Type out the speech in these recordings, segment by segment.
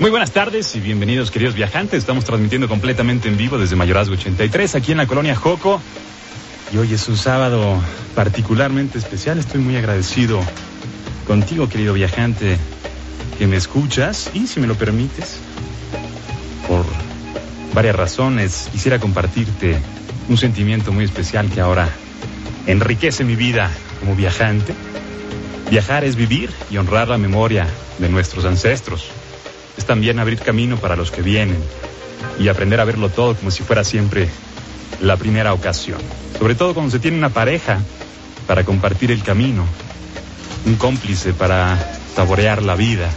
Muy buenas tardes y bienvenidos queridos viajantes. Estamos transmitiendo completamente en vivo desde Mayorazgo 83 aquí en la colonia Joco. Y hoy es un sábado particularmente especial. Estoy muy agradecido contigo, querido viajante, que me escuchas y si me lo permites, por varias razones, quisiera compartirte un sentimiento muy especial que ahora enriquece mi vida como viajante. Viajar es vivir y honrar la memoria de nuestros ancestros es también abrir camino para los que vienen y aprender a verlo todo como si fuera siempre la primera ocasión. Sobre todo cuando se tiene una pareja para compartir el camino, un cómplice para saborear la vida,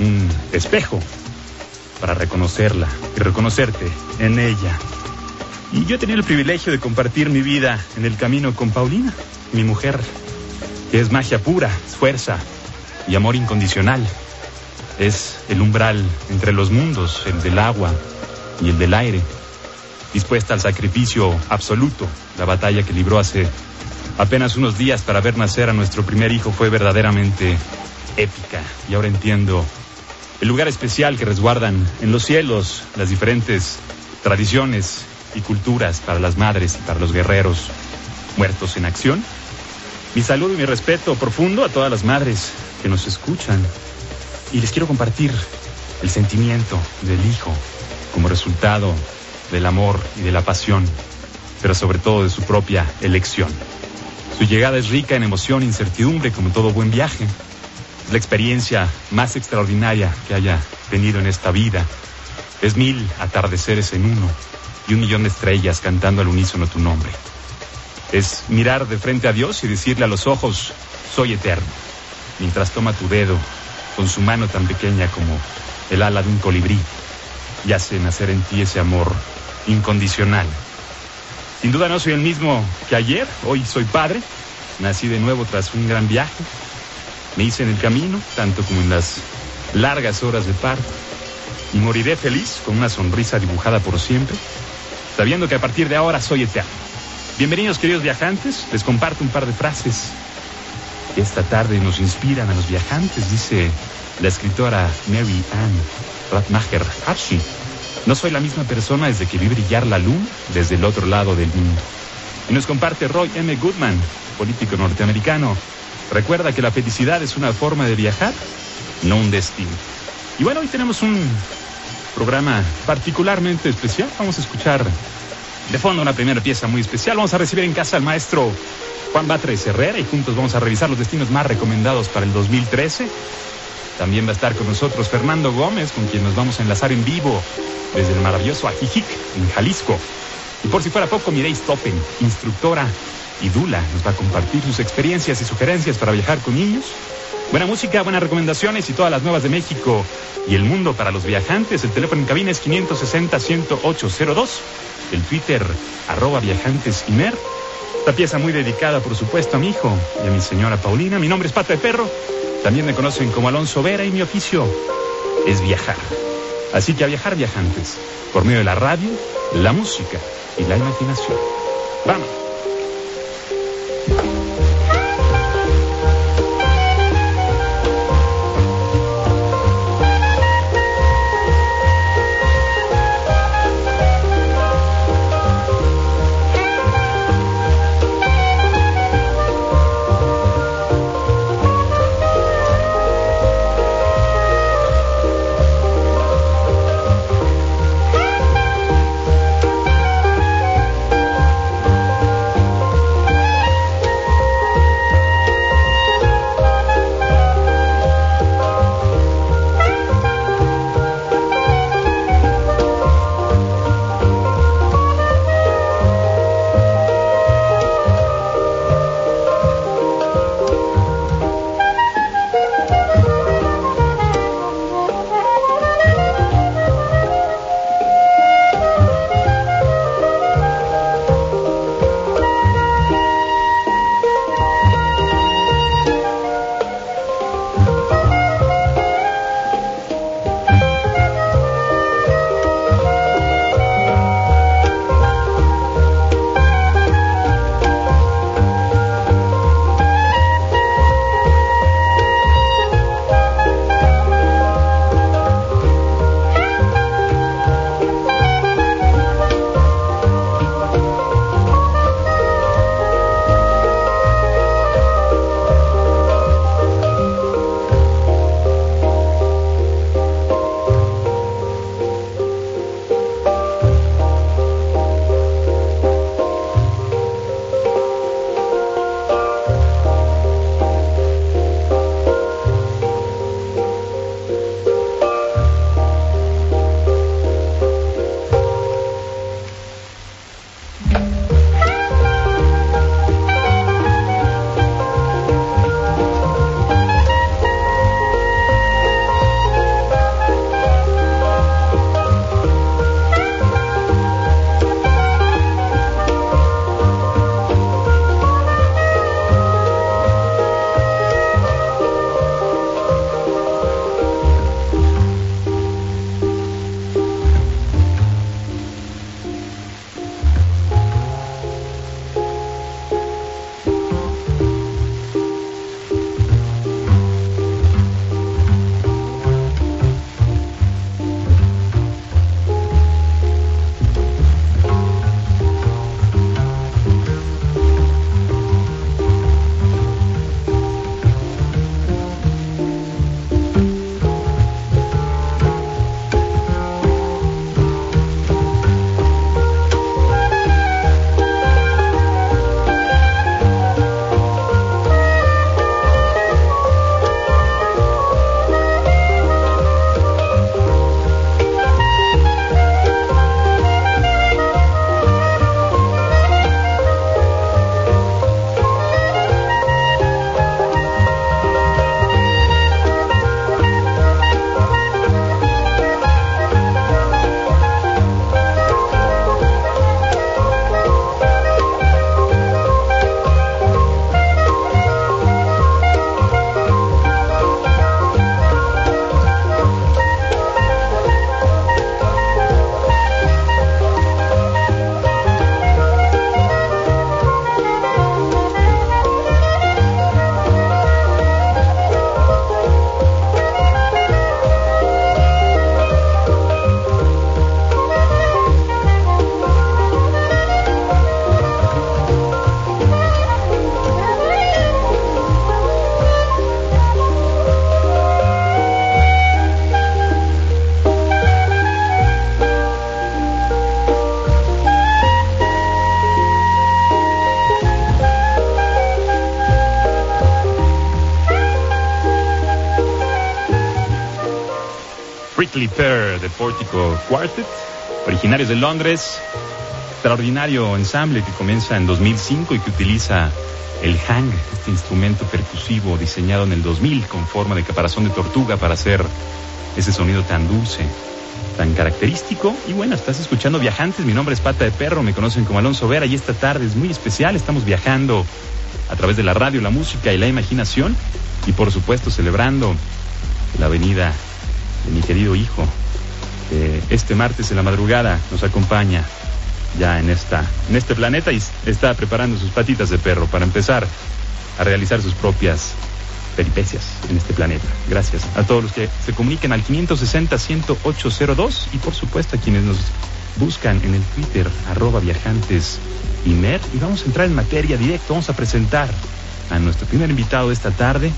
un espejo para reconocerla y reconocerte en ella. Y yo tenido el privilegio de compartir mi vida en el camino con Paulina, mi mujer, que es magia pura, fuerza y amor incondicional es el umbral entre los mundos, el del agua y el del aire, dispuesta al sacrificio absoluto. La batalla que libró hace apenas unos días para ver nacer a nuestro primer hijo fue verdaderamente épica. Y ahora entiendo el lugar especial que resguardan en los cielos las diferentes tradiciones y culturas para las madres y para los guerreros muertos en acción. Mi saludo y mi respeto profundo a todas las madres que nos escuchan y les quiero compartir el sentimiento del hijo como resultado del amor y de la pasión, pero sobre todo de su propia elección. Su llegada es rica en emoción e incertidumbre como todo buen viaje. Es la experiencia más extraordinaria que haya tenido en esta vida. Es mil atardeceres en uno y un millón de estrellas cantando al unísono tu nombre. Es mirar de frente a Dios y decirle a los ojos, soy eterno, mientras toma tu dedo con su mano tan pequeña como el ala de un colibrí, y hace nacer en ti ese amor incondicional. Sin duda no soy el mismo que ayer, hoy soy padre, nací de nuevo tras un gran viaje, me hice en el camino, tanto como en las largas horas de parto, y moriré feliz con una sonrisa dibujada por siempre, sabiendo que a partir de ahora soy eterno. Bienvenidos queridos viajantes, les comparto un par de frases esta tarde nos inspiran a los viajantes, dice la escritora Mary Ann Ratmacher Archie. No soy la misma persona desde que vi brillar la luna desde el otro lado del mundo. Y nos comparte Roy M. Goodman, político norteamericano. Recuerda que la felicidad es una forma de viajar, no un destino. Y bueno, hoy tenemos un programa particularmente especial. Vamos a escuchar de fondo una primera pieza muy especial. Vamos a recibir en casa al maestro Juan Batres Herrera y juntos vamos a revisar los destinos más recomendados para el 2013. También va a estar con nosotros Fernando Gómez, con quien nos vamos a enlazar en vivo desde el maravilloso Ajijic, en Jalisco. Y por si fuera poco, Mireille Stoppen, instructora y Dula, nos va a compartir sus experiencias y sugerencias para viajar con niños. Buena música, buenas recomendaciones y todas las nuevas de México y el mundo para los viajantes. El teléfono en cabina es 560-10802. El Twitter, arroba viajantes esta pieza muy dedicada, por supuesto, a mi hijo y a mi señora Paulina. Mi nombre es Pata de Perro. También me conocen como Alonso Vera y mi oficio es viajar. Así que a viajar viajantes, por medio de la radio, la música y la imaginación. ¡Vamos! Pear de Portico Quartet, originarios de Londres. Extraordinario ensamble que comienza en 2005 y que utiliza el hang, este instrumento percusivo diseñado en el 2000 con forma de caparazón de tortuga para hacer ese sonido tan dulce, tan característico. Y bueno, estás escuchando Viajantes, mi nombre es Pata de Perro, me conocen como Alonso Vera y esta tarde es muy especial, estamos viajando a través de la radio, la música y la imaginación y por supuesto celebrando la venida de mi querido hijo. este martes en la madrugada nos acompaña ya en, esta, en este planeta y está preparando sus patitas de perro para empezar a realizar sus propias peripecias en este planeta. Gracias a todos los que se comuniquen al 560-10802 y por supuesto a quienes nos buscan en el Twitter arroba viajantes y y vamos a entrar en materia directo, vamos a presentar a nuestro primer invitado de esta tarde,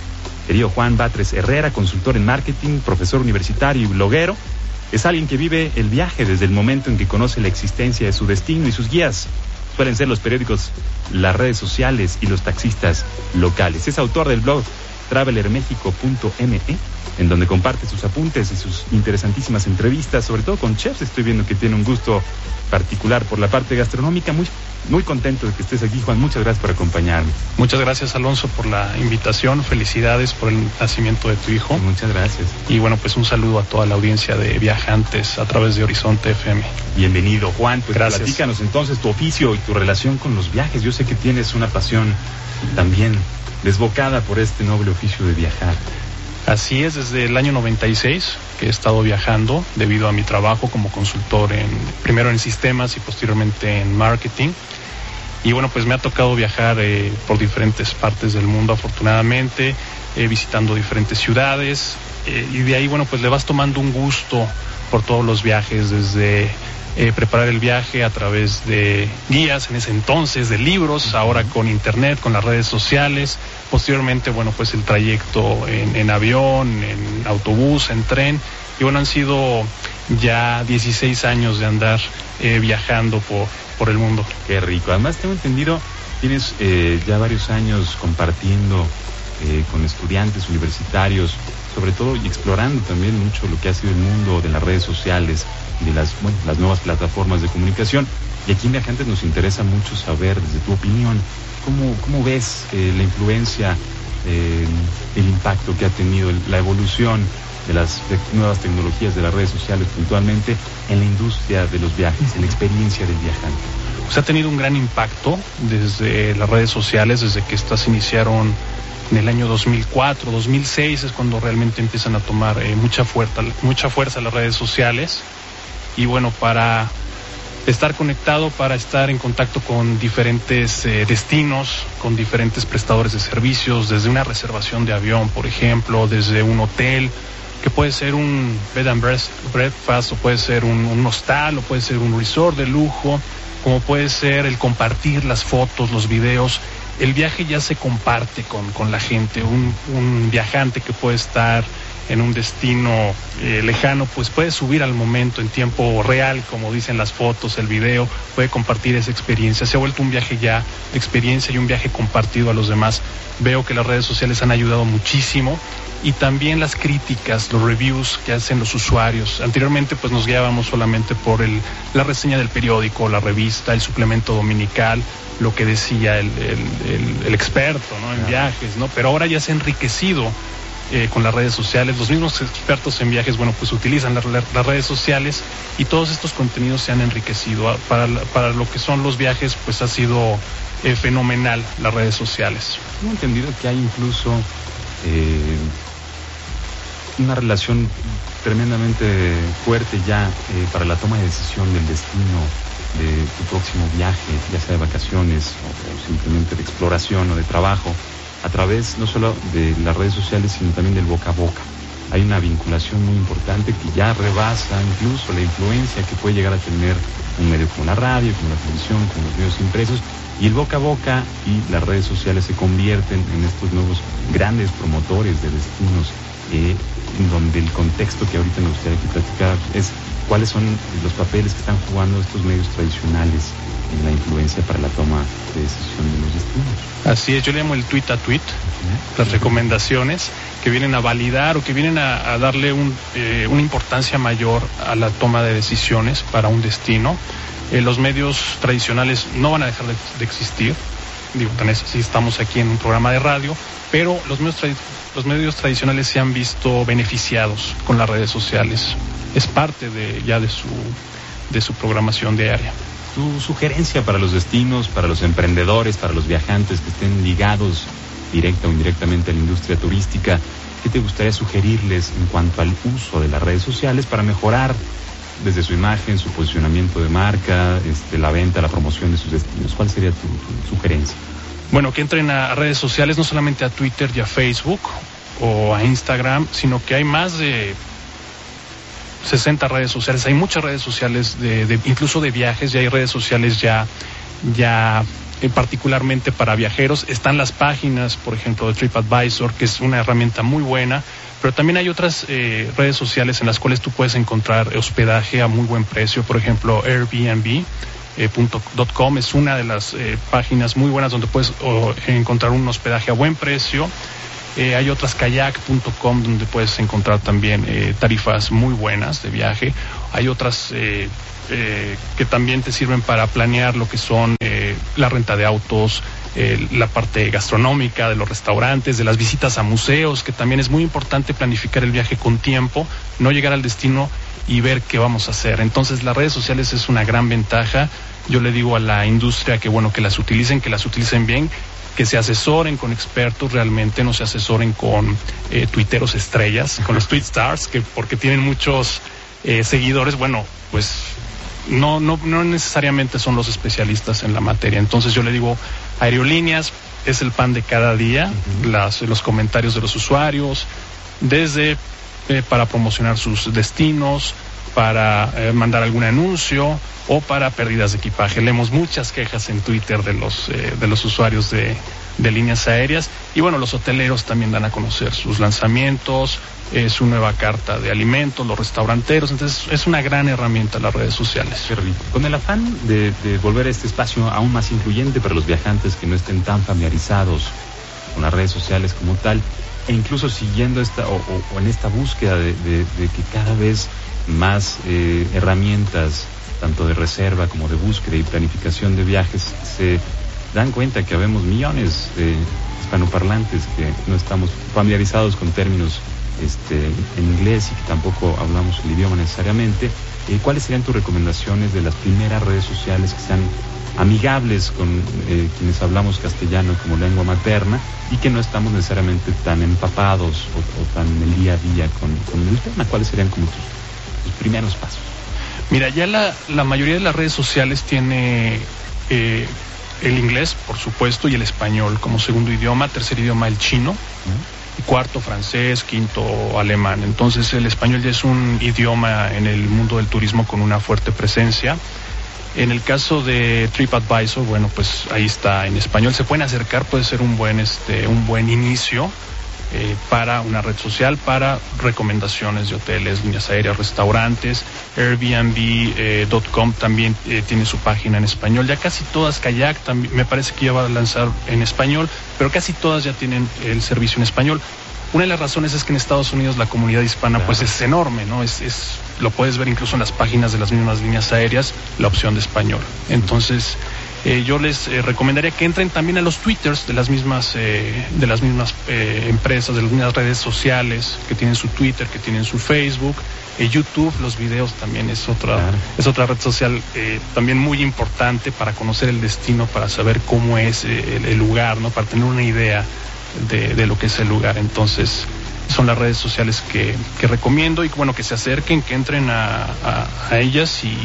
querido Juan Batres Herrera, consultor en marketing, profesor universitario y bloguero. Es alguien que vive el viaje desde el momento en que conoce la existencia de su destino y sus guías. Suelen ser los periódicos, las redes sociales y los taxistas locales. Es autor del blog travelermexico.me, en donde comparte sus apuntes y sus interesantísimas entrevistas, sobre todo con chefs. Estoy viendo que tiene un gusto particular por la parte gastronómica. Muy, muy contento de que estés aquí, Juan. Muchas gracias por acompañarme. Muchas gracias, Alonso, por la invitación. Felicidades por el nacimiento de tu hijo. Muchas gracias. Y bueno, pues un saludo a toda la audiencia de viajantes a través de Horizonte FM. Bienvenido, Juan. Pues gracias. platícanos entonces tu oficio y tu relación con los viajes. Yo sé que tienes una pasión también desbocada por este noble oficio de viajar. Así es, desde el año 96 que he estado viajando debido a mi trabajo como consultor en primero en sistemas y posteriormente en marketing. Y bueno, pues me ha tocado viajar eh, por diferentes partes del mundo afortunadamente, eh, visitando diferentes ciudades eh, y de ahí bueno, pues le vas tomando un gusto por todos los viajes desde eh, preparar el viaje a través de guías en ese entonces, de libros, ahora con internet, con las redes sociales, posteriormente, bueno, pues el trayecto en, avión, en autobús, en tren, y bueno, han sido ya 16 años de andar eh, viajando por, por el mundo. Qué rico, además tengo entendido, tienes eh, ya varios años compartiendo con estudiantes universitarios, sobre todo y explorando también mucho lo que ha sido el mundo de las redes sociales de las, las nuevas plataformas de comunicación. Y aquí en Viajantes nos interesa mucho saber, desde tu opinión, cómo, cómo ves eh, la influencia, eh, el impacto que ha tenido la evolución de las nuevas tecnologías de las redes sociales puntualmente en la industria de los viajes, en la experiencia del viajante. Pues ha tenido un gran impacto desde las redes sociales, desde que estas iniciaron en el año 2004, 2006 es cuando realmente empiezan a tomar eh, mucha, fuerza, mucha fuerza las redes sociales y bueno, para estar conectado, para estar en contacto con diferentes eh, destinos, con diferentes prestadores de servicios, desde una reservación de avión, por ejemplo, desde un hotel, que puede ser un bed and breakfast, o puede ser un, hostal, o puede ser un resort de lujo, como puede ser el compartir las fotos, los videos. El viaje ya se comparte con, con la gente, un, un viajante que puede estar en un destino eh, lejano, pues puede subir al momento en tiempo real, como dicen las fotos, el video, puede compartir esa experiencia. Se ha vuelto un viaje ya de experiencia y un viaje compartido a los demás. Veo que las redes sociales han ayudado muchísimo y también las críticas, los reviews que hacen los usuarios. Anteriormente pues nos guiábamos solamente por el, la reseña del periódico, la revista, el suplemento dominical, lo que decía el, el, experto ¿no? en viajes, ¿no? Pero ahora ya se ha enriquecido eh, con las redes sociales. Los mismos expertos en viajes, bueno, pues utilizan las redes sociales y todos estos contenidos se han enriquecido. Ah, para, lo que son los viajes, pues ha sido eh, fenomenal las redes sociales. Tengo entendido que hay incluso eh, una relación tremendamente fuerte ya para la toma de decisión del destino de tu próximo viaje, ya sea de vacaciones o simplemente de exploración o de trabajo a través no solo de las redes sociales, sino también del boca a boca. Hay una vinculación muy importante que ya rebasa incluso la influencia que puede llegar a tener un medio como la radio, como la televisión, como los medios impresos, Y el boca a boca y las redes sociales se convierten en estos nuevos grandes promotores de destinos, eh, en donde el contexto que ahorita me gustaría que platicar es cuáles son los papeles que están jugando estos medios tradicionales en la influencia para la toma de decisión de los destinos. Así es, yo le llamo el tweet a tweet, las recomendaciones que vienen a validar o que vienen a, darle eh, una importancia mayor a la toma de decisiones para un destino. Eh, los medios tradicionales no van a dejar de, existir, digo, tan es así, estamos aquí en un programa de radio, pero los medios, los medios tradicionales se han visto beneficiados con las redes sociales. Es parte de, ya de su, de su programación diaria tu sugerencia para los destinos, para los emprendedores, para los viajantes que estén ligados directa o indirectamente a la industria turística, ¿qué te gustaría sugerirles en cuanto al uso de las redes sociales para mejorar desde su imagen, su posicionamiento de marca, este, la venta, la promoción de sus destinos? ¿Cuál sería tu, sugerencia? Bueno, que entren a redes sociales, no solamente a Twitter y a Facebook o a Instagram, sino que hay más de 60 redes sociales, hay muchas redes sociales, incluso de viajes, ya hay redes sociales ya, ya eh, particularmente para viajeros. Están las páginas, por ejemplo, de TripAdvisor, que es una herramienta muy buena, pero también hay otras eh, redes sociales en las cuales tú puedes encontrar hospedaje a muy buen precio, por ejemplo, Airbnb. Eh, es una de las páginas muy buenas donde puedes encontrar un hospedaje a buen precio hay otras kayak.com donde puedes encontrar también tarifas muy buenas de viaje. Hay otras eh, que también te sirven para planear lo que son la renta de autos, la parte gastronómica, de los restaurantes, de las visitas a museos, que también es muy importante planificar el viaje con tiempo, no llegar al destino y ver qué vamos a hacer. Entonces las redes sociales es una gran ventaja. Yo le digo a la industria que bueno que las utilicen, que las utilicen bien, que se asesoren con expertos realmente, no se asesoren con eh, tuiteros estrellas, con los tweet stars, que porque tienen muchos eh, seguidores, bueno, pues no, no, no necesariamente son los especialistas en la materia. Entonces yo le digo, aerolíneas es el pan de cada día, las, los comentarios de los usuarios, desde eh, para promocionar sus destinos, para eh, mandar algún anuncio o para pérdidas de equipaje. Leemos muchas quejas en Twitter de los, eh, de los usuarios de, de, líneas aéreas y bueno, los hoteleros también dan a conocer sus lanzamientos, eh, su nueva carta de alimentos, los restauranteros, entonces es una gran herramienta las redes sociales. Con el afán de, de volver a este espacio aún más incluyente para los viajantes que no estén tan familiarizados con las redes sociales como tal, e incluso siguiendo esta o, en esta búsqueda de, que cada vez más eh, herramientas, tanto de reserva como de búsqueda y planificación de viajes, se dan cuenta que habemos millones de hispanoparlantes que no estamos familiarizados con términos este, en inglés y que tampoco hablamos el idioma necesariamente. Eh, ¿Cuáles serían tus recomendaciones de las primeras redes sociales que sean amigables con eh, quienes hablamos castellano como lengua materna y que no estamos necesariamente tan empapados o, tan en el día a día con, con el tema? ¿Cuáles serían como tus tus primeros pasos? Mira, ya la, la mayoría de las redes sociales tiene eh, el inglés, por supuesto, y el español como segundo idioma, tercer idioma el chino, cuarto francés, quinto alemán. Entonces el español ya es un idioma en el mundo del turismo con una fuerte presencia. En el caso de TripAdvisor, bueno, pues ahí está en español. Se pueden acercar, puede ser un buen, este, un buen inicio eh, para una red social, para recomendaciones de hoteles, líneas aéreas, restaurantes. Airbnb.com eh, también eh, tiene su página en español. Ya casi todas, Kayak también, me parece que ya va a lanzar en español, pero casi todas ya tienen el servicio en español. Una de las razones es que en Estados Unidos la comunidad hispana pues es enorme, ¿no? Es, es, lo puedes ver incluso en las páginas de las mismas líneas aéreas, la opción de español. Entonces, eh, yo les eh, recomendaría que entren también a los twitters de las mismas eh, de las mismas empresas de las mismas redes sociales que tienen su twitter que tienen su facebook YouTube los videos también es otra es otra red social también muy importante para conocer el destino para saber cómo es el, lugar no para tener una idea de, lo que es el lugar. Entonces son las redes sociales que, recomiendo y bueno que se acerquen que entren a ellas y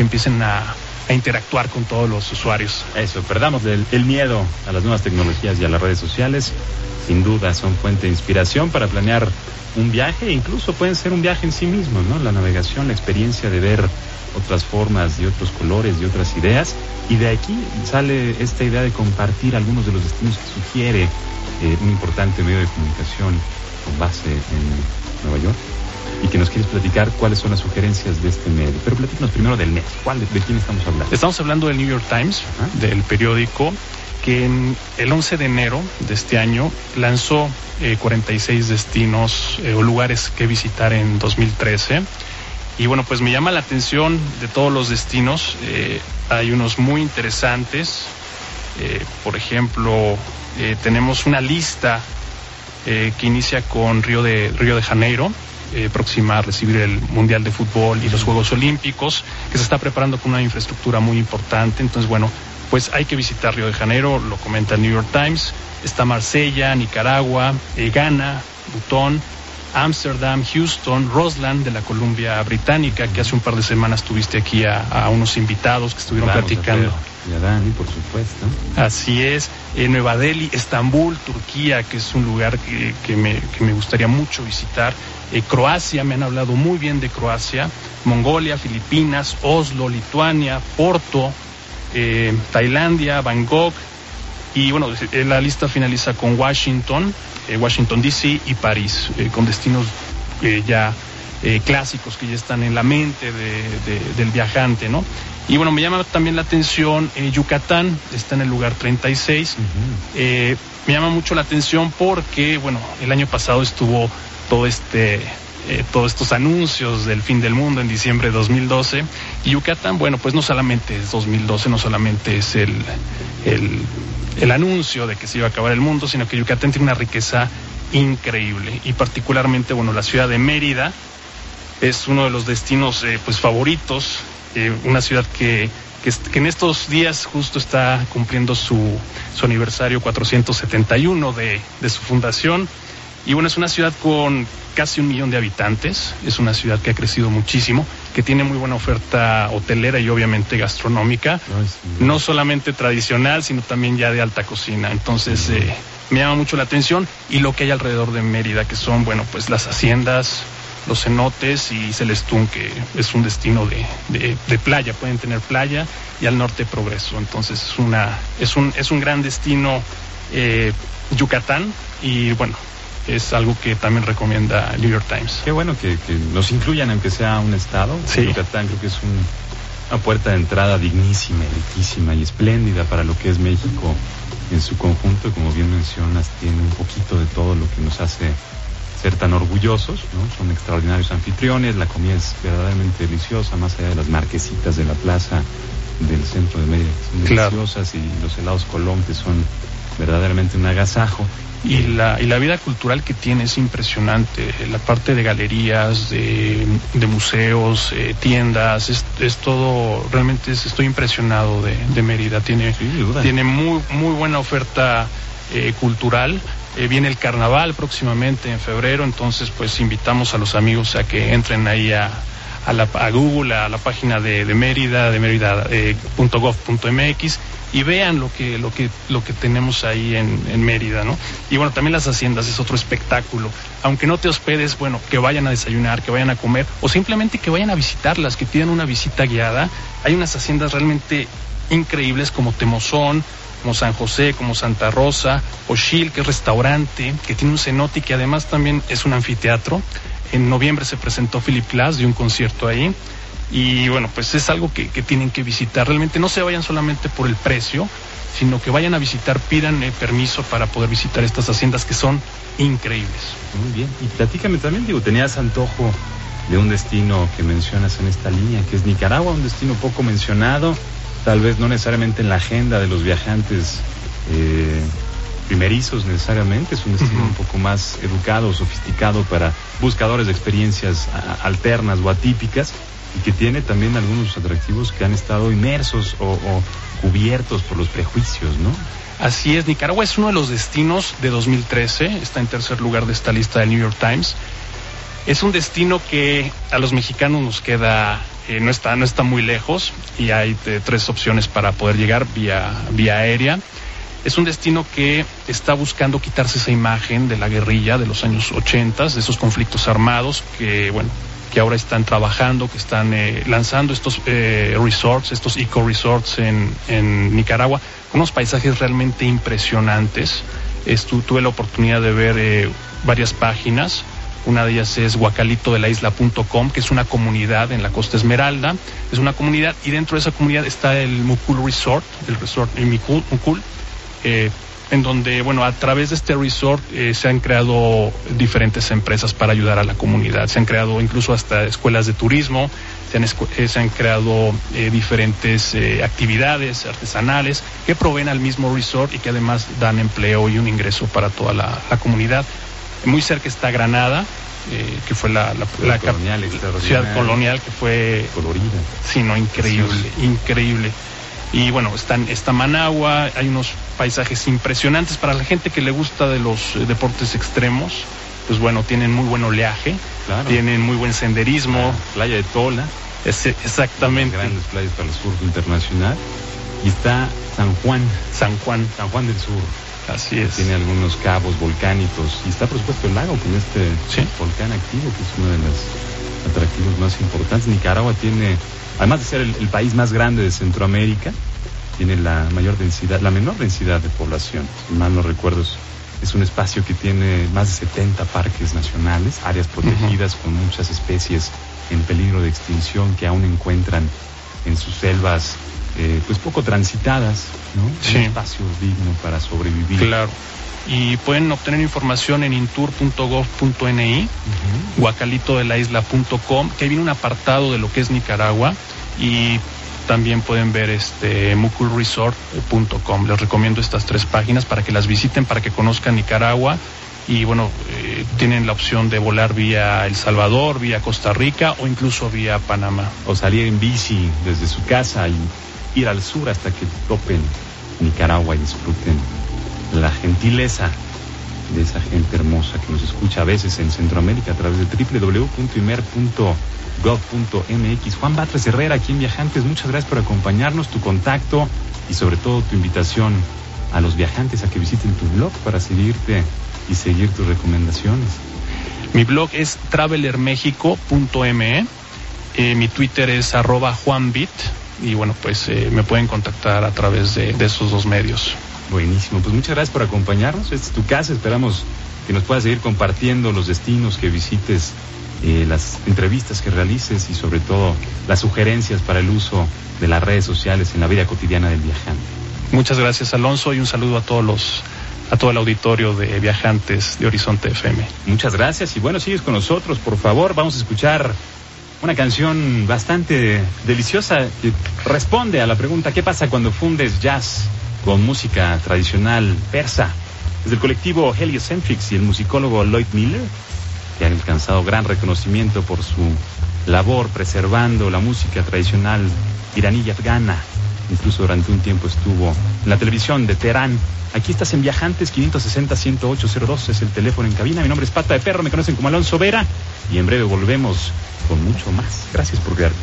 que empiecen a, interactuar con todos los usuarios. Eso, perdamos el, miedo a las nuevas tecnologías y a las redes sociales. Sin duda son fuente de inspiración para planear un viaje incluso pueden ser un viaje en sí mismo, ¿no? La navegación, la experiencia de ver otras formas y otros colores y otras ideas. Y de aquí sale esta idea de compartir algunos de los destinos que sugiere eh, un importante medio de comunicación con base en Nueva York y que nos quieres platicar cuáles son las sugerencias de este medio. Pero platícanos primero del medio. ¿Cuál, ¿De quién estamos hablando? Estamos hablando del New York Times, del periódico, que en el 11 de enero de este año lanzó eh, 46 destinos eh, o lugares que visitar en 2013. Y bueno, pues me llama la atención de todos los destinos. Eh, hay unos muy interesantes. Eh, por ejemplo, tenemos una lista que inicia con Río de, Río de Janeiro, eh, próxima a recibir el Mundial de Fútbol y los Juegos Olímpicos, que se está preparando con una infraestructura muy importante. Entonces, bueno, pues hay que visitar Río de Janeiro, lo comenta el New York Times. Está Marsella, Nicaragua, eh, Ghana, Butón, Ámsterdam, Houston, Roseland de la Columbia Británica, que hace un par de semanas tuviste aquí a, a unos invitados que estuvieron Vamos platicando. Y a Dani, por supuesto. Así es. Eh, Nueva Delhi, Estambul, Turquía, que es un lugar que, que, me, que me, gustaría mucho visitar. Eh, Croacia, me han hablado muy bien de Croacia. Mongolia, Filipinas, Oslo, Lituania, Porto, eh, Tailandia, Bangkok. Y bueno, la lista finaliza con Washington, eh, Washington DC y París, con destinos ya clásicos que ya están en la mente de, de, del viajante, ¿no? Y bueno, me llama también la atención eh, Yucatán, está en el lugar 36. Uh -huh. eh, me llama mucho la atención porque, bueno, el año pasado estuvo todo este, eh, todos estos anuncios del fin del mundo en diciembre de 2012. Y Yucatán, bueno, pues no solamente es 2012, no solamente es el, el, anuncio de que se iba a acabar el mundo, sino que Yucatán tiene una riqueza increíble. Y particularmente, bueno, la ciudad de Mérida es uno de los destinos eh, pues favoritos eh, una ciudad que, que, que, en estos días justo está cumpliendo su, su aniversario 471 de, de, su fundación. Y bueno, es una ciudad con casi un millón de habitantes, es una ciudad que ha crecido muchísimo, que tiene muy buena oferta hotelera y obviamente gastronómica, no solamente tradicional, sino también ya de alta cocina. Entonces, eh, me llama mucho la atención y lo que hay alrededor de Mérida, que son, bueno, pues las haciendas, los cenotes y Celestún, que es un destino de, de, de, playa, pueden tener playa, y al norte Progreso. Entonces es, una, es, un, es un gran destino eh, Yucatán. Y bueno, es algo que también recomienda New York Times. Qué bueno que, que nos incluyan, aunque sea un estado. Sí. Yucatán creo que es un, una puerta de entrada dignísima, riquísima y espléndida para lo que es México en su conjunto. Como bien mencionas, tiene un poquito de todo lo que nos hace ser tan orgullosos, ¿no? Son extraordinarios anfitriones, la comida es verdaderamente deliciosa, más allá de las marquesitas de la plaza del centro de Mérida, que son claro. deliciosas, y los helados Colón, que son verdaderamente un agasajo. Y la, y la vida cultural que tiene es impresionante, la parte de galerías, de, de museos, eh, tiendas, es, es, todo, realmente es, estoy impresionado de, de Mérida, tiene, sí, tiene muy, muy buena oferta eh, cultural. Eh, viene el carnaval próximamente en febrero, entonces pues invitamos a los amigos a que entren ahí a, a, la, a Google, a la página de, de Mérida, de mérida.gov.mx eh, y vean lo que, lo que, lo que tenemos ahí en, en, Mérida, ¿no? Y bueno, también las haciendas es otro espectáculo. Aunque no te hospedes, bueno, que vayan a desayunar, que vayan a comer, o simplemente que vayan a visitarlas, que pidan una visita guiada. Hay unas haciendas realmente increíbles como Temozón, como San José, como Santa Rosa, Oshil, que es restaurante, que tiene un cenote y que además también es un anfiteatro. En noviembre se presentó Philip Glass de un concierto ahí. Y bueno, pues es algo que, que, tienen que visitar. Realmente no se vayan solamente por el precio, sino que vayan a visitar, pidan eh, permiso para poder visitar estas haciendas que son increíbles. Muy bien. Y platícame también, digo, tenías antojo de un destino que mencionas en esta línea, que es Nicaragua, un destino poco mencionado, tal vez no necesariamente en la agenda de los viajantes eh, primerizos necesariamente, es un destino uh -huh. un poco más educado, sofisticado para buscadores de experiencias alternas o atípicas y que tiene también algunos atractivos que han estado inmersos o, o cubiertos por los prejuicios, ¿no? Así es, Nicaragua es uno de los destinos de 2013, está en tercer lugar de esta lista del New York Times. Es un destino que a los mexicanos nos queda, eh, no, está, no está muy lejos y hay eh, tres opciones para poder llegar vía, vía aérea. Es un destino que está buscando quitarse esa imagen de la guerrilla de los años 80, de esos conflictos armados que, bueno, que ahora están trabajando, que están eh, lanzando estos eh, resorts, estos eco-resorts en, en, Nicaragua, unos paisajes realmente impresionantes. Estu tuve la oportunidad de ver eh, varias páginas. Una de ellas es guacalitodelaisla.com, que es una comunidad en la Costa Esmeralda. Es una comunidad y dentro de esa comunidad está el Mukul Resort, el resort en Mukul, Mukul eh, en donde, bueno, a través de este resort eh, se han creado diferentes empresas para ayudar a la comunidad. Se han creado incluso hasta escuelas de turismo, se han, eh, se han creado diferentes actividades artesanales que proveen al mismo resort y que además dan empleo y un ingreso para toda la, la comunidad. Muy cerca está Granada, eh, que fue la, la, la colonial, ciudad colonial que fue colorida. Sí, no, increíble, Precioso. increíble. Y bueno, están, está Managua, hay unos paisajes impresionantes para la gente que le gusta de los eh, deportes extremos. Pues bueno, tienen muy buen oleaje, Claro. tienen muy buen senderismo. La playa de Tola, Es- exactamente. grandes playas para el surf internacional. Y está San Juan, San Juan, San Juan del Sur. Así es. Tiene algunos cabos volcánicos. Y está, por supuesto, el lago con este Sí. volcán activo, que es uno de los atractivos más importantes. Nicaragua tiene, además de ser el, el país más grande de Centroamérica, tiene la mayor densidad, la menor densidad de población. Si mal no recuerdo, es- es un espacio que tiene más de 70 parques nacionales, áreas protegidas con muchas especies en peligro de extinción que aún encuentran en sus selvas eh, pues poco transitadas, ¿no? Sí. Un espacio digno para sobrevivir. Claro. Y pueden obtener información en intur.gov.ni, Ujú. guacalitodelaisla.com, que ahí viene un apartado de lo que es Nicaragua y también pueden ver este mukulresort.com. Les recomiendo estas tres páginas para que las visiten, para que conozcan Nicaragua y bueno, eh, tienen la opción de volar vía El Salvador, vía Costa Rica o incluso vía Panamá. o salir en bici desde su casa y ir al sur hasta que topen Nicaragua y disfruten la gentileza de esa gente hermosa que nos escucha a veces en Centroamérica a través de www.imer.gov.mx. Juan Batres Herrera, aquí en Viajantes, muchas gracias por acompañarnos, tu contacto y sobre todo tu invitación a los viajantes a que visiten tu blog para seguirte y seguir tus recomendaciones. Mi blog es travelermexico.me, eh, mi Twitter es arroba juanbit y bueno, pues eh, me pueden contactar a través de, de esos dos medios. Buenísimo, pues muchas gracias por acompañarnos. Esta es tu casa, esperamos que nos puedas seguir compartiendo los destinos que visites, eh, las entrevistas que realices y sobre todo las sugerencias para el uso de las redes sociales en la vida cotidiana del viajante. Muchas gracias Alonso y un saludo a todos los a todo el auditorio de viajantes de Horizonte FM. Muchas gracias y bueno, sigues con nosotros, por favor, vamos a escuchar una canción bastante deliciosa que responde a la pregunta ¿qué pasa cuando fundes jazz con música tradicional persa? Desde el colectivo Heliocentrics y el musicólogo Lloyd Miller, que han alcanzado gran reconocimiento por su labor preservando la música tradicional iraní y afgana. Incluso durante un tiempo estuvo en la televisión de Teherán. Aquí estás en Viajantes 560-10802, es el teléfono en cabina. Mi nombre es Pata de Perro, me conocen como Alonso Vera. Y en breve volvemos con mucho más. Gracias por quedarte.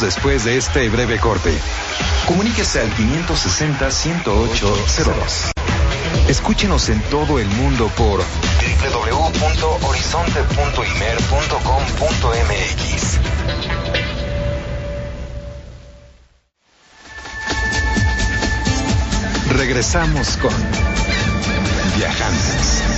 Después de este breve corte. Comuníquese al 560-108-02. Escúchenos en todo el mundo por www.horizonte.imer.com.mx. Regresamos con Viajantes.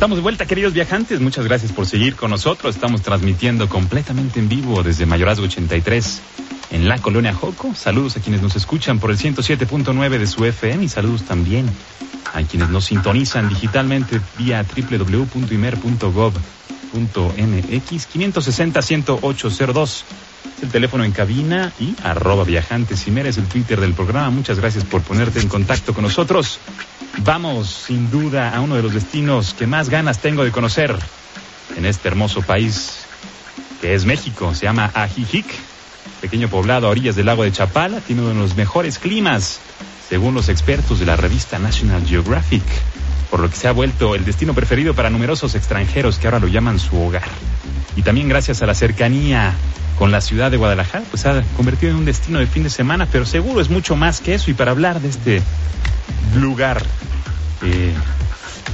Estamos de vuelta, queridos viajantes. Muchas gracias por seguir con nosotros. Estamos transmitiendo completamente en vivo desde Mayorazgo 83 en la colonia Joco. Saludos a quienes nos escuchan por el 107.9 de su FM y saludos también a quienes nos sintonizan digitalmente vía www.imer.gov.mx 560 10802 el teléfono en cabina y arroba viajantes es el Twitter del programa. Muchas gracias por ponerte en contacto con nosotros. Vamos sin duda a uno de los destinos que más ganas tengo de conocer en este hermoso país que es México. Se llama Ajijic, pequeño poblado a orillas del lago de Chapala. Tiene uno de los mejores climas, según los expertos de la revista National Geographic, por lo que se ha vuelto el destino preferido para numerosos extranjeros que ahora lo llaman su hogar. Y también gracias a la cercanía con la ciudad de Guadalajara, pues ha convertido en un destino de fin de semana, pero seguro es mucho más que eso. Y para hablar de este lugar, eh,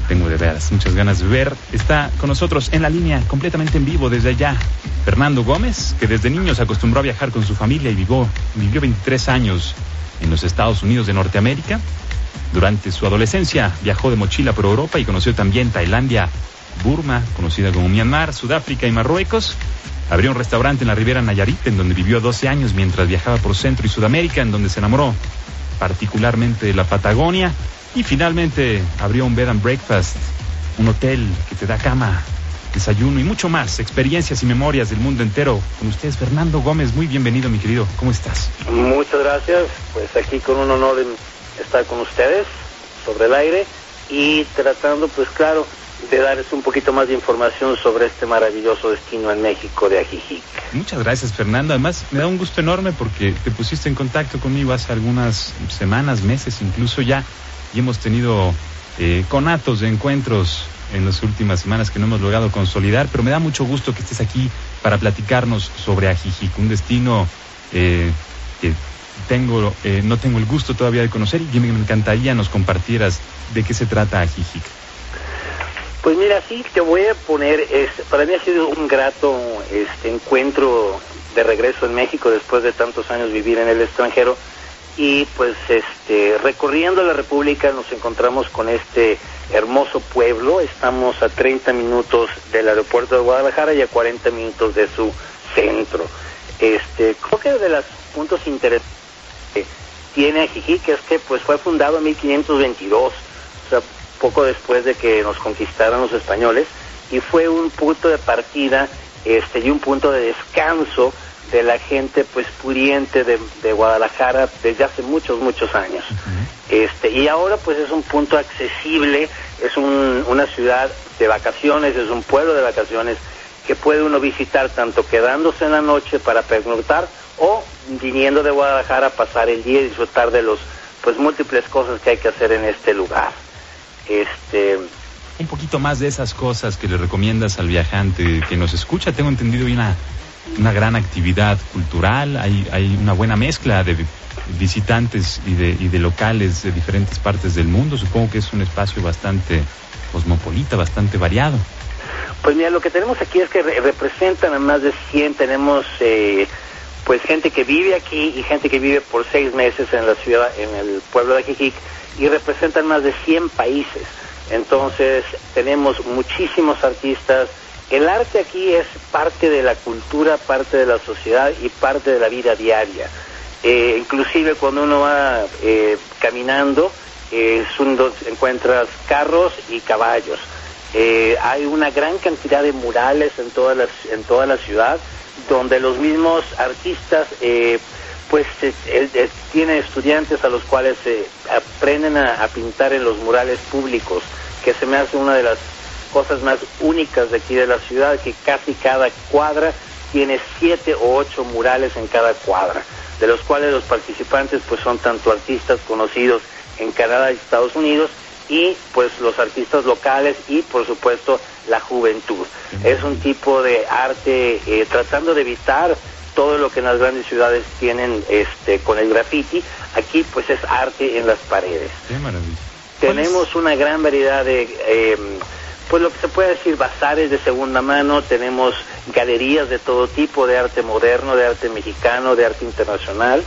tengo de veras muchas ganas de ver, está con nosotros en la línea, completamente en vivo desde allá, Fernando Gómez, que desde niño se acostumbró a viajar con su familia y vivió, vivió 23 años en los Estados Unidos de Norteamérica. Durante su adolescencia viajó de mochila por Europa y conoció también Tailandia, Burma, conocida como Myanmar, Sudáfrica y Marruecos. Abrió un restaurante en la Ribera Nayarit, en donde vivió 12 años mientras viajaba por Centro y Sudamérica, en donde se enamoró particularmente de la Patagonia. Y finalmente abrió un bed and breakfast, un hotel que te da cama, desayuno y mucho más, experiencias y memorias del mundo entero. Con ustedes, Fernando Gómez, muy bienvenido, mi querido. ¿Cómo estás? Muchas gracias. Pues aquí con un honor estar con ustedes sobre el aire y tratando, pues claro, de darles un poquito más de información sobre este maravilloso destino en México de Ajijic. Muchas gracias, Fernando. Además, me da un gusto enorme porque te pusiste en contacto conmigo hace algunas semanas, meses incluso ya, y hemos tenido eh, conatos de encuentros en las últimas semanas que no hemos logrado consolidar, pero me da mucho gusto que estés aquí para platicarnos sobre Ajijic, un destino eh, que tengo, eh, no tengo el gusto todavía de conocer y me encantaría nos compartieras de qué se trata Ajijic. Pues mira, sí, te voy a poner, es, para mí ha sido un grato este encuentro de regreso en México después de tantos años vivir en el extranjero y pues este recorriendo la República nos encontramos con este hermoso pueblo, estamos a 30 minutos del aeropuerto de Guadalajara y a 40 minutos de su centro. Este, creo que de los puntos interesantes tiene Ajijic es que pues fue fundado en 1522, o sea, poco después de que nos conquistaron los españoles y fue un punto de partida este y un punto de descanso de la gente pues pudiente de, Guadalajara desde hace muchos muchos años. Este y ahora pues es un punto accesible es una ciudad de vacaciones es un pueblo de vacaciones que puede uno visitar tanto quedándose en la noche para pernoctar o viniendo de Guadalajara a pasar el día y disfrutar de los pues múltiples cosas que hay que hacer en este lugar este, un poquito más de esas cosas que le recomiendas al viajante que nos escucha. Tengo entendido una, una gran actividad cultural, hay, hay una buena mezcla de visitantes y de, y de locales de diferentes partes del mundo. Supongo que es un espacio bastante cosmopolita, bastante variado. Pues mira, lo que tenemos aquí es que representan a más de 100, tenemos eh, pues gente que vive aquí y gente que vive por seis meses en la ciudad, en el pueblo de Ajijic y representan más de 100 países. Entonces tenemos muchísimos artistas. El arte aquí es parte de la cultura, parte de la sociedad y parte de la vida diaria. Eh, inclusive cuando uno va eh, caminando, eh, encuentras carros y caballos. Eh, hay una gran cantidad de murales en toda la, en toda la ciudad donde los mismos artistas pues él, tiene estudiantes a los cuales se aprenden a, pintar en los murales públicos, que se me hace una de las cosas más únicas de aquí de la ciudad, que casi cada cuadra tiene siete o ocho murales en cada cuadra, de los cuales los participantes pues son tanto artistas conocidos en Canadá y Estados Unidos y pues los artistas locales y por supuesto la juventud. Es un tipo de arte eh, tratando de evitar todo lo que en las grandes ciudades tienen este con el graffiti, aquí pues es arte en las paredes. Qué maravilla. Tenemos una gran variedad de, eh, pues lo que se puede decir, bazares de segunda mano, tenemos galerías de todo tipo, de arte moderno, de arte mexicano, de arte internacional,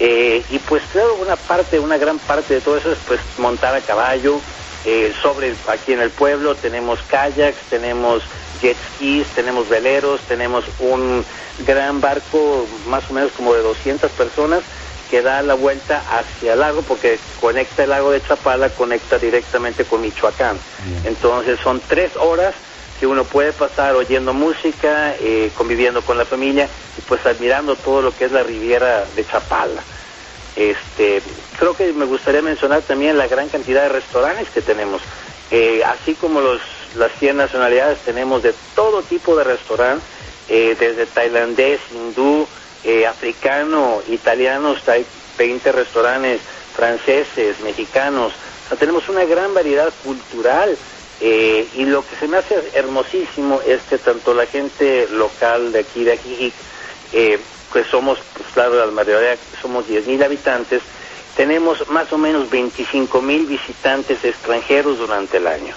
eh, y pues claro, una parte, una gran parte de todo eso es pues montar a caballo, eh, sobre aquí en el pueblo tenemos kayaks, tenemos jet skis, tenemos veleros, tenemos un gran barco más o menos como de 200 personas que da la vuelta hacia el lago porque conecta el lago de Chapala, conecta directamente con Michoacán. Entonces son tres horas que uno puede pasar oyendo música, eh, conviviendo con la familia y pues admirando todo lo que es la Riviera de Chapala. Este, creo que me gustaría mencionar también la gran cantidad de restaurantes que tenemos. Eh, así como los, las 100 nacionalidades, tenemos de todo tipo de restaurantes, eh, desde tailandés, hindú, eh, africano, italianos, hay 20 restaurantes franceses, mexicanos. tenemos una gran variedad cultural eh, y lo que se me hace hermosísimo es que tanto la gente local de aquí, de Ajijic, eh, que somos, pues claro, la mayoría somos 10.000 habitantes, tenemos más o menos 25.000 visitantes extranjeros durante el año.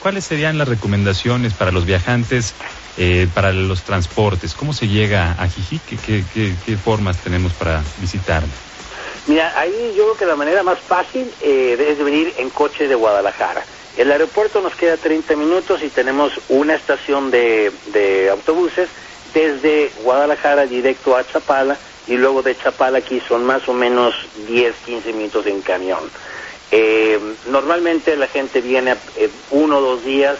¿Cuáles serían las recomendaciones para los viajantes eh, para los transportes? ¿Cómo se llega a Jijic? ¿Qué, qué, formas tenemos para visitar? Mira, ahí yo creo que la manera más fácil eh, es venir en coche de Guadalajara. El aeropuerto nos queda 30 minutos y tenemos una estación de, de autobuses desde Guadalajara directo a Chapala y luego de Chapala aquí son más o menos 10, 15 minutos en camión. Eh, normalmente la gente viene eh, uno o dos días.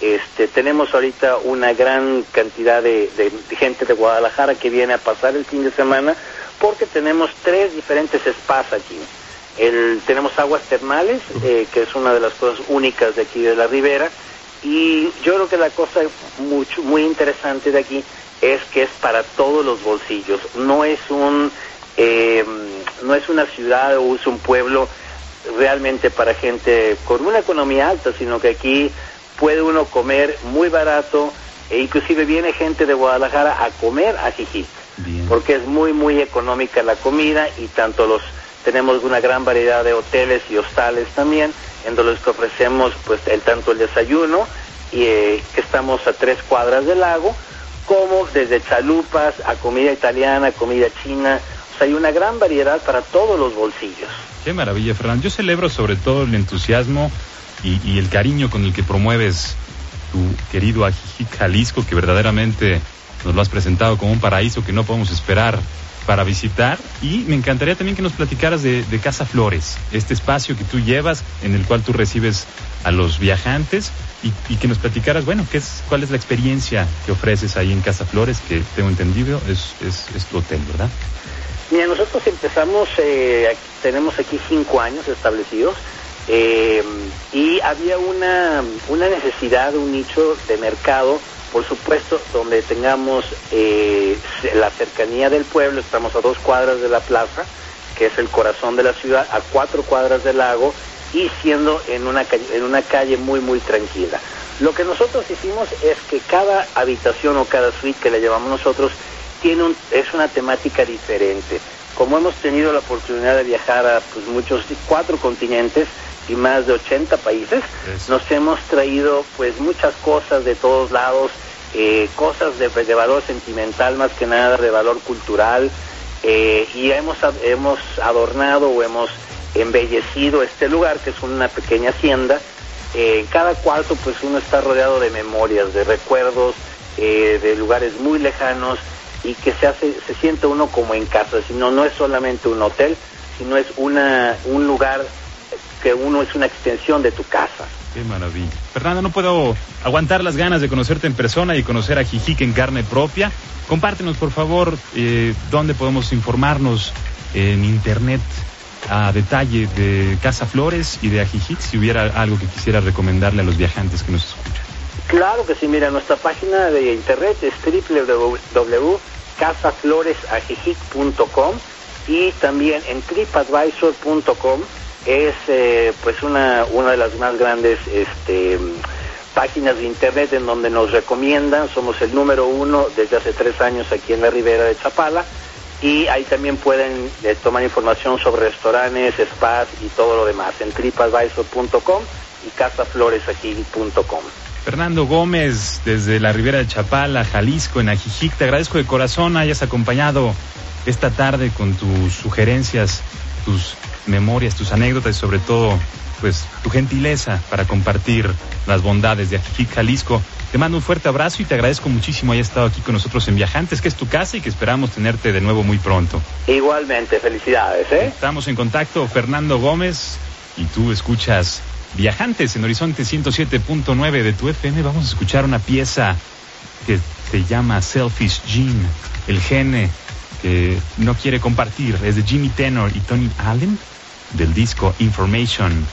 Este, tenemos ahorita una gran cantidad de, gente de Guadalajara que viene a pasar el fin de semana porque tenemos tres diferentes spas aquí. El, tenemos aguas termales, eh, que es una de las cosas únicas de aquí de la ribera, y yo creo que la cosa mucho, muy interesante de aquí es que es para todos los bolsillos. No es un, no es una ciudad o es un pueblo realmente para gente con una economía alta, sino que aquí puede uno comer muy barato e inclusive viene gente de Guadalajara a comer a Jijic, porque es muy muy económica la comida y tanto los tenemos una gran variedad de hoteles y hostales también en los que ofrecemos pues el tanto el desayuno y eh, que estamos a tres cuadras del lago como desde chalupas a comida italiana, comida china, hay una gran variedad para todos los bolsillos. Qué maravilla, Fernando. Yo celebro sobre todo el entusiasmo y, el cariño con el que promueves tu querido Ajijic Jalisco, que verdaderamente nos lo has presentado como un paraíso que no podemos esperar para visitar. Y me encantaría también que nos platicaras de, Casa Flores, este espacio que tú llevas, en el cual tú recibes a los viajantes y, que nos platicaras, bueno, ¿qué es, cuál es la experiencia que ofreces ahí en Casa Flores, que tengo entendido es, es, es tu hotel, ¿verdad? Mira, nosotros empezamos, eh, tenemos aquí cinco años establecidos eh, y había una, una necesidad, un nicho de mercado, por supuesto, donde tengamos eh, la cercanía del pueblo, estamos a dos cuadras de la plaza, que es el corazón de la ciudad, a cuatro cuadras del lago y siendo en una, en una calle muy, muy tranquila. Lo que nosotros hicimos es que cada habitación o cada suite que le llevamos nosotros tiene un, es una temática diferente. Como hemos tenido la oportunidad de viajar a pues, muchos, cuatro continentes y más de 80 países, nos hemos traído pues muchas cosas de todos lados, eh, cosas de, valor sentimental más que nada, de valor cultural, eh, y hemos, hemos adornado o hemos embellecido este lugar, que es una pequeña hacienda. Eh, en cada cuarto pues uno está rodeado de memorias, de recuerdos, de lugares muy lejanos, y que se hace, se siente uno como en casa, sino no es solamente un hotel, sino es una, un lugar que uno es una extensión de tu casa. Qué maravilla. Fernando, no puedo aguantar las ganas de conocerte en persona y conocer a Jijic en carne propia. Compártenos, por favor, eh, dónde podemos informarnos en internet a detalle de Casa Flores y de Ajijic, si hubiera algo que quisiera recomendarle a los viajantes que nos escuchan. Claro que sí, mira, nuestra página de internet es www.casafloresajijic.com y también en tripadvisor.com es eh, pues una, una de las más grandes este, páginas de internet en donde nos recomiendan, somos el número uno desde hace tres años aquí en la ribera de Chapala y ahí también pueden eh, tomar información sobre restaurantes, spas y todo lo demás en tripadvisor.com y casafloresajijic.com. Fernando Gómez, desde la Ribera de Chapala, Jalisco, en Ajijic, te agradezco de corazón hayas acompañado esta tarde con tus sugerencias, tus memorias, tus anécdotas y sobre todo, pues, tu gentileza para compartir las bondades de Ajijic, Jalisco. Te mando un fuerte abrazo y te agradezco muchísimo hayas estado aquí con nosotros en Viajantes, que es tu casa y que esperamos tenerte de nuevo muy pronto. Igualmente, felicidades, ¿eh? Estamos en contacto, Fernando Gómez, y tú escuchas Viajantes en Horizonte 107.9 de tu FM. Vamos a escuchar una pieza que se llama Selfish Gene, el gene que no quiere compartir. Es de Jimmy Tenor y Tony Allen del disco Information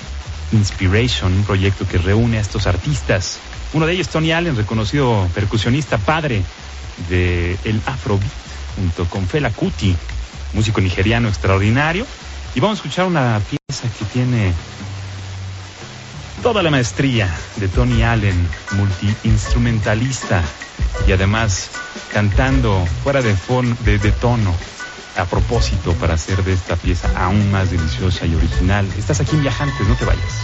Inspiration, un proyecto que reúne a estos artistas. Uno de ellos, Tony Allen, reconocido percusionista, padre de el Afrobeat, junto con Fela Kuti, músico nigeriano extraordinario. Y vamos a escuchar una pieza que tiene toda la maestría de Tony Allen, multiinstrumentalista y además cantando fuera de, tono a propósito para hacer de esta pieza aún más deliciosa y original. Estás aquí en Viajantes, no te vayas.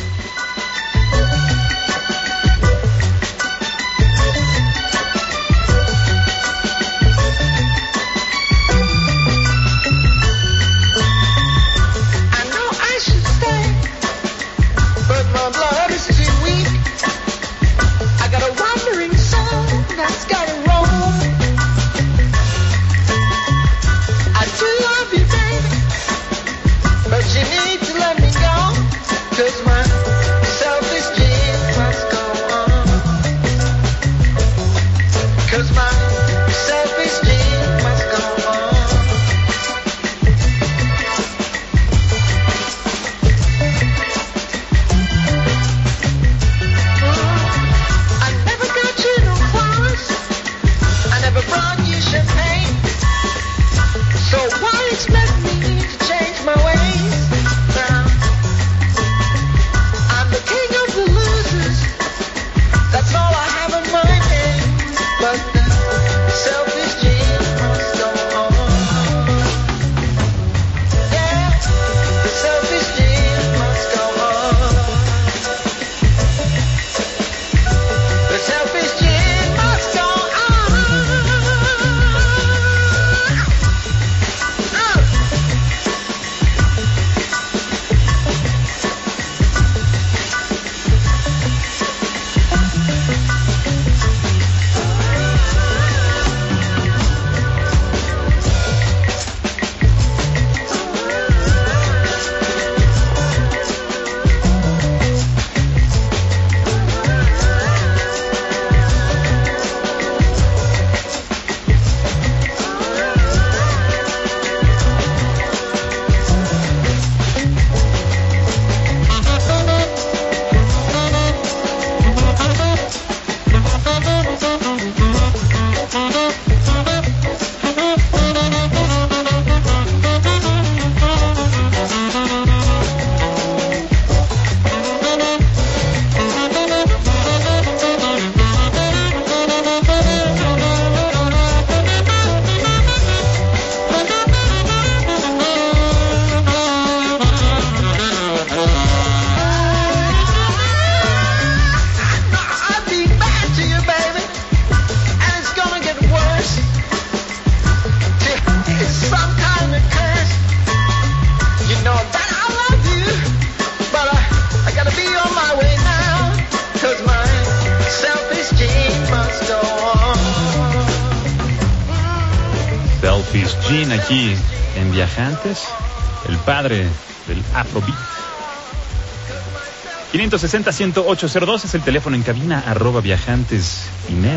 560-10802 es el teléfono en cabina, arroba viajantes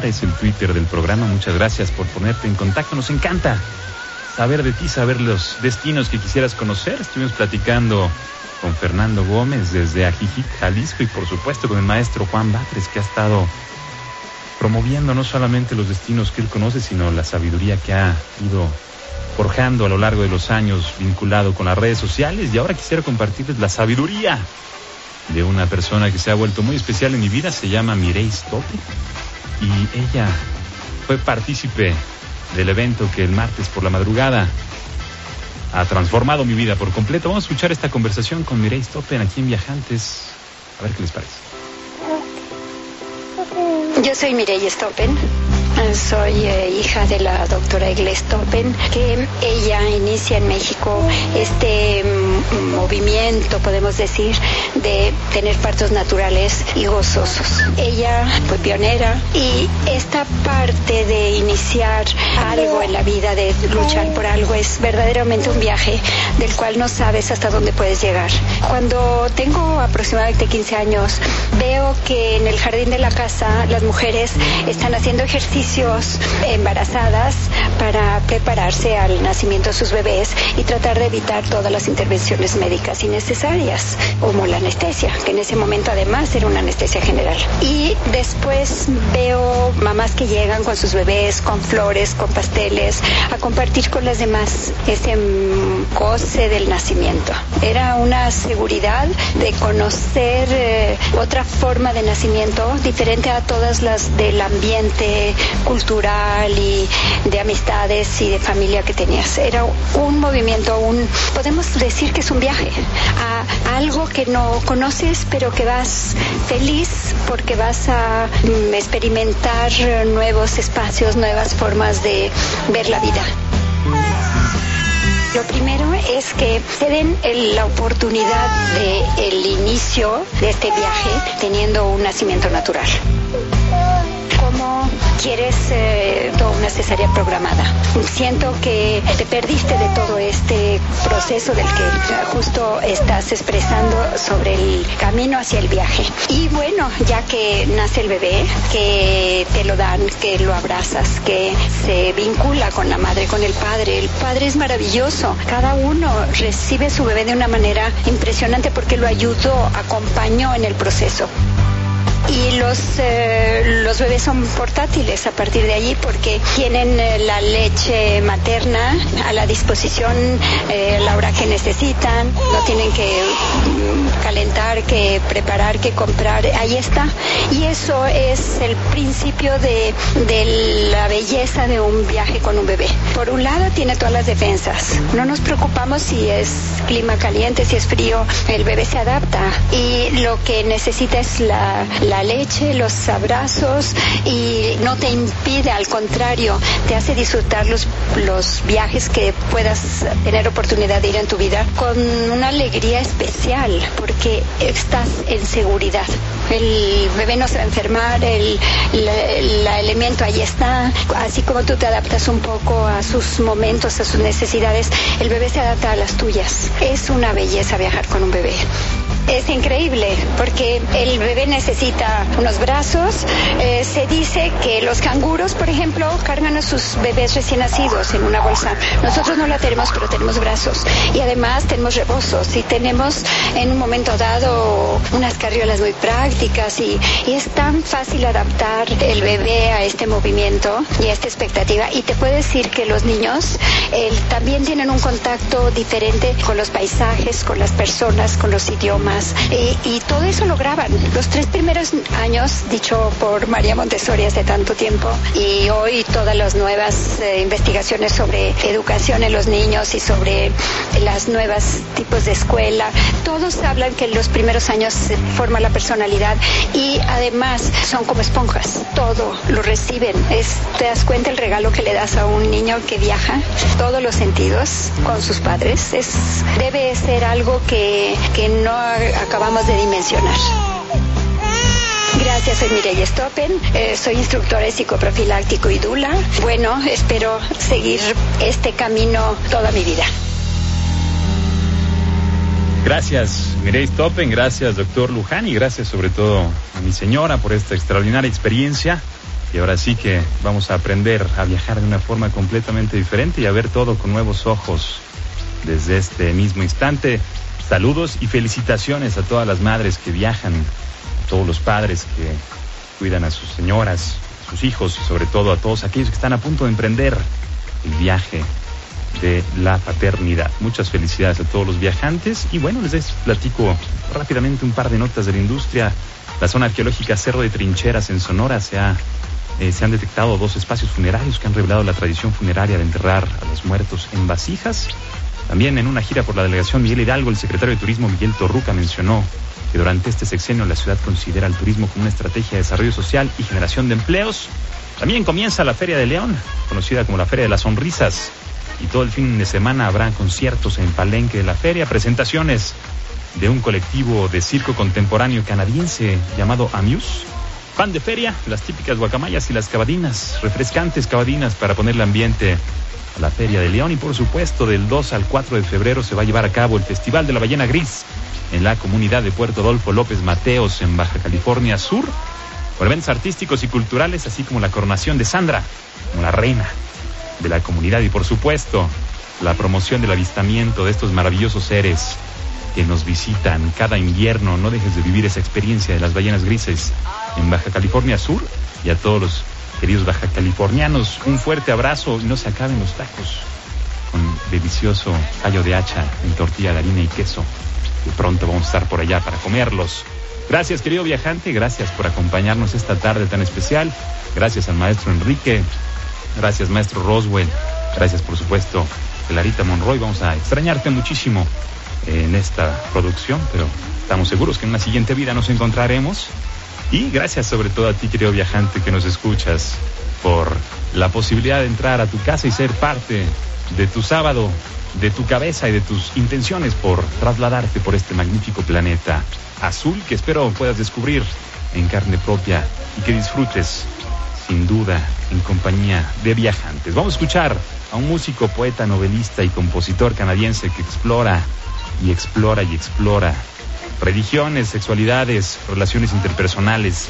es el Twitter del programa. Muchas gracias por ponerte en contacto. Nos encanta saber de ti, saber los destinos que quisieras conocer. Estuvimos platicando con Fernando Gómez desde Ajijic, Jalisco, y por supuesto con el maestro Juan Batres, que ha estado promoviendo no solamente los destinos que él conoce, sino la sabiduría que ha ido forjando a lo largo de los años vinculado con las redes sociales. Y ahora quisiera compartirles la sabiduría de una persona que se ha vuelto muy especial en mi vida, se llama Mireille Stoppe. Y ella fue partícipe del evento que el martes por la madrugada ha transformado mi vida por completo. Vamos a escuchar esta conversación con Mireille Stoppen aquí en Viajantes. A ver qué les parece. Yo soy Mireille Stoppen. Soy eh, hija de la doctora Igle Stoppen, que ella inicia en México este mm, movimiento, podemos decir, de tener partos naturales y gozosos. Ella fue pionera y esta parte de iniciar algo en la vida, de luchar por algo, es verdaderamente un viaje del cual no sabes hasta dónde puedes llegar. Cuando tengo aproximadamente 15 años, veo que en el jardín de la casa las mujeres están haciendo ejercicio embarazadas para prepararse al nacimiento de sus bebés y tratar de evitar todas las intervenciones médicas innecesarias, como la anestesia, que en ese momento además era una anestesia general. Y después veo mamás que llegan con sus bebés, con flores, con pasteles, a compartir con las demás ese goce del nacimiento. Era una seguridad de conocer eh, otra forma de nacimiento diferente a todas las del ambiente cultural y de amistades y de familia que tenías. Era un movimiento, un, podemos decir que es un viaje a algo que no conoces, pero que vas feliz porque vas a mm, experimentar nuevos espacios, nuevas formas de ver la vida. Lo primero es que te den la oportunidad de el inicio de este viaje teniendo un nacimiento natural quieres eh, una cesárea programada. Siento que te perdiste de todo este proceso del que justo estás expresando sobre el camino hacia el viaje. Y bueno, ya que nace el bebé, que te lo dan, que lo abrazas, que se vincula con la madre, con el padre. El padre es maravilloso. Cada uno recibe su bebé de una manera impresionante porque lo ayudó, acompañó en el proceso y los, eh, los bebés son portátiles a partir de allí porque tienen eh, la leche materna a la disposición eh, a la hora que necesitan, no tienen que calentar, que preparar, que comprar, ahí está. Y eso es el principio de, de la belleza de un viaje con un bebé. Por un lado tiene todas las defensas, no nos preocupamos si es clima caliente, si es frío, el bebé se adapta y lo que necesita es la la leche, los abrazos y no te impide, al contrario, te hace disfrutar los, los viajes que puedas tener oportunidad de ir en tu vida con una alegría especial porque estás en seguridad. El bebé no se va a enfermar, el, el elemento ahí está, así como tú te adaptas un poco a sus momentos, a sus necesidades, el bebé se adapta a las tuyas. Es una belleza viajar con un bebé es increíble porque el bebé necesita unos brazos. Eh, se dice que los canguros, por ejemplo, cargan a sus bebés recién nacidos en una bolsa. Nosotros no la tenemos, pero tenemos brazos. Y además tenemos rebozos y tenemos en un momento dado unas carriolas muy prácticas y, es tan fácil adaptar el bebé a este movimiento y a esta expectativa. Y te puedo decir que los niños también tienen un contacto diferente con los paisajes, con las personas, con los idiomas y, todo eso lo graban. Los tres primeros años, dicho por María Montessori hace tanto tiempo, y hoy todas las nuevas eh, investigaciones sobre educación en los niños y sobre las nuevas tipos de escuela, todos hablan que en los primeros años se forma la personalidad y además son como esponjas, todo lo reciben. Es, te das cuenta el regalo que le das a un niño que viaja, todos los sentidos con sus padres. Es, debe ser algo que, que no acabamos de dimensionar. Gracias, soy Mireille Stoppen, eh, soy instructora de psicoprofiláctico y Dula. Bueno, espero seguir este camino toda mi vida. Gracias, Mireille Stoppen, gracias, doctor Luján, y gracias sobre todo a mi señora por esta extraordinaria experiencia. Y ahora sí que vamos a aprender a viajar de una forma completamente diferente y a ver todo con nuevos ojos desde este mismo instante. Saludos y felicitaciones a todas las madres que viajan, todos los padres que cuidan a sus señoras, sus hijos y sobre todo a todos aquellos que están a punto de emprender el viaje de la paternidad. Muchas felicidades a todos los viajantes y bueno, les platico rápidamente un par de notas de la industria. La zona arqueológica Cerro de Trincheras en Sonora se ha eh, se han detectado dos espacios funerarios que han revelado la tradición funeraria de enterrar a los muertos en vasijas. También en una gira por la delegación Miguel Hidalgo, el secretario de Turismo Miguel Torruca mencionó que durante este sexenio la ciudad considera el turismo como una estrategia de desarrollo social y generación de empleos. También comienza la Feria de León, conocida como la Feria de las Sonrisas, y todo el fin de semana habrá conciertos en Palenque de la feria, presentaciones de un colectivo de circo contemporáneo canadiense llamado Amuse Pan de feria, las típicas guacamayas y las cabadinas, refrescantes cabadinas para ponerle ambiente a la Feria de León. Y por supuesto del 2 al 4 de febrero se va a llevar a cabo el Festival de la Ballena Gris en la comunidad de Puerto Adolfo López Mateos en Baja California Sur, por eventos artísticos y culturales así como la coronación de Sandra como la reina de la comunidad y por supuesto la promoción del avistamiento de estos maravillosos seres que nos visitan cada invierno. No dejes de vivir esa experiencia de las ballenas grises en Baja California Sur y a todos los queridos baja californianos. Un fuerte abrazo y no se acaben los tacos con delicioso callo de hacha en tortilla de harina y queso. De pronto vamos a estar por allá para comerlos. Gracias querido viajante, gracias por acompañarnos esta tarde tan especial. Gracias al maestro Enrique, gracias maestro Roswell, gracias por supuesto Clarita Monroy. Vamos a extrañarte muchísimo en esta producción, pero estamos seguros que en una siguiente vida nos encontraremos. Y gracias sobre todo a ti, querido viajante, que nos escuchas, por la posibilidad de entrar a tu casa y ser parte de tu sábado, de tu cabeza y de tus intenciones por trasladarte por este magnífico planeta azul que espero puedas descubrir en carne propia y que disfrutes, sin duda, en compañía de viajantes. Vamos a escuchar a un músico, poeta, novelista y compositor canadiense que explora y explora y explora religiones, sexualidades, relaciones interpersonales,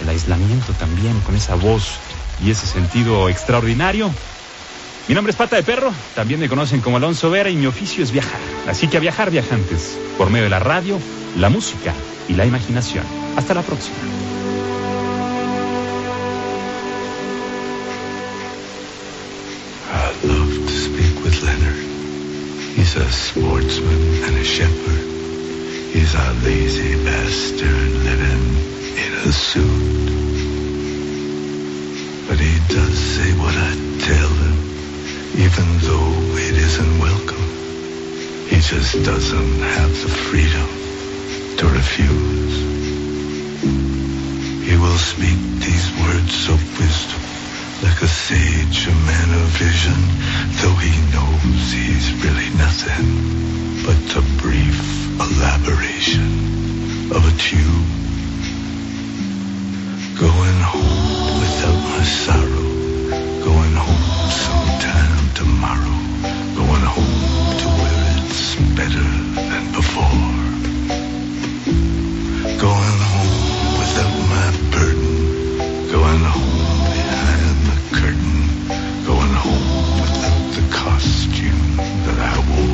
el aislamiento también con esa voz y ese sentido extraordinario. Mi nombre es Pata de Perro, también me conocen como Alonso Vera y mi oficio es viajar. Así que a viajar viajantes, por medio de la radio, la música y la imaginación. Hasta la próxima. He's a sportsman and a shepherd. He's a lazy bastard living in a suit. But he does say what I tell him, even though it isn't welcome. He just doesn't have the freedom to refuse. He will speak these words of wisdom like a sage, a man of vision, though he knows he's really nothing but a brief elaboration of a tune. Going home without my sorrow, going home sometime tomorrow, going home to where it's better than before. Going home without my burden, going home curtain, going home without the costume that I wore.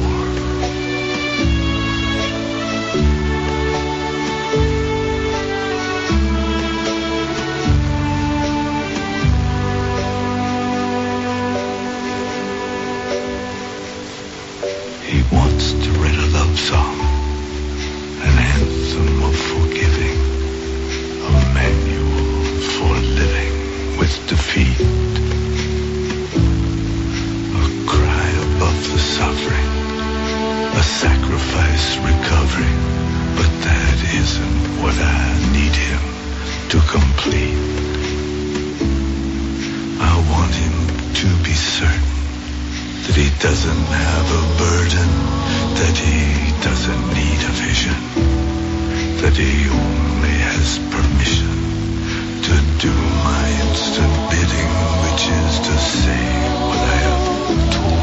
sacrifice recovery, but that isn't what I need him to complete. I want him to be certain that he doesn't have a burden, that he doesn't need a vision, that he only has permission to do my instant bidding, which is to say what I have told.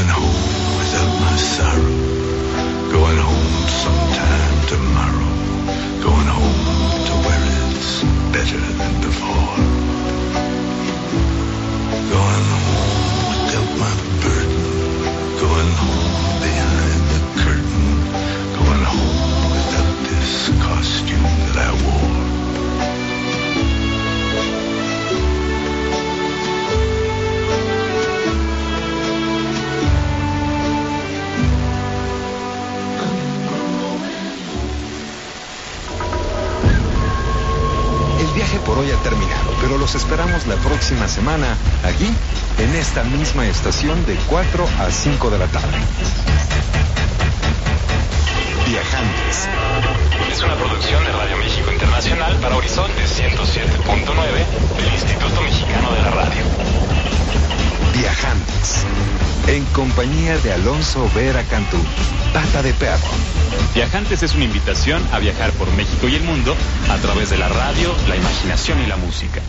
Going home without my sorrow. Going home sometime tomorrow. Going home to where it's better than before. Going home without my burden. Going home behind the curtain. Going home without this costume that I wore. Desarrollo ha terminado, pero los esperamos la próxima semana aquí, en esta misma estación de 4 a 5 de la tarde. Viajantes. Es una producción de Radio México Internacional para Horizonte 107.9 del Instituto Mexicano de la Radio. Viajantes. En compañía de Alonso Vera Cantú, Pata de Perro. Viajantes es una invitación a viajar por México y el mundo a través de la radio, la imaginación y la música.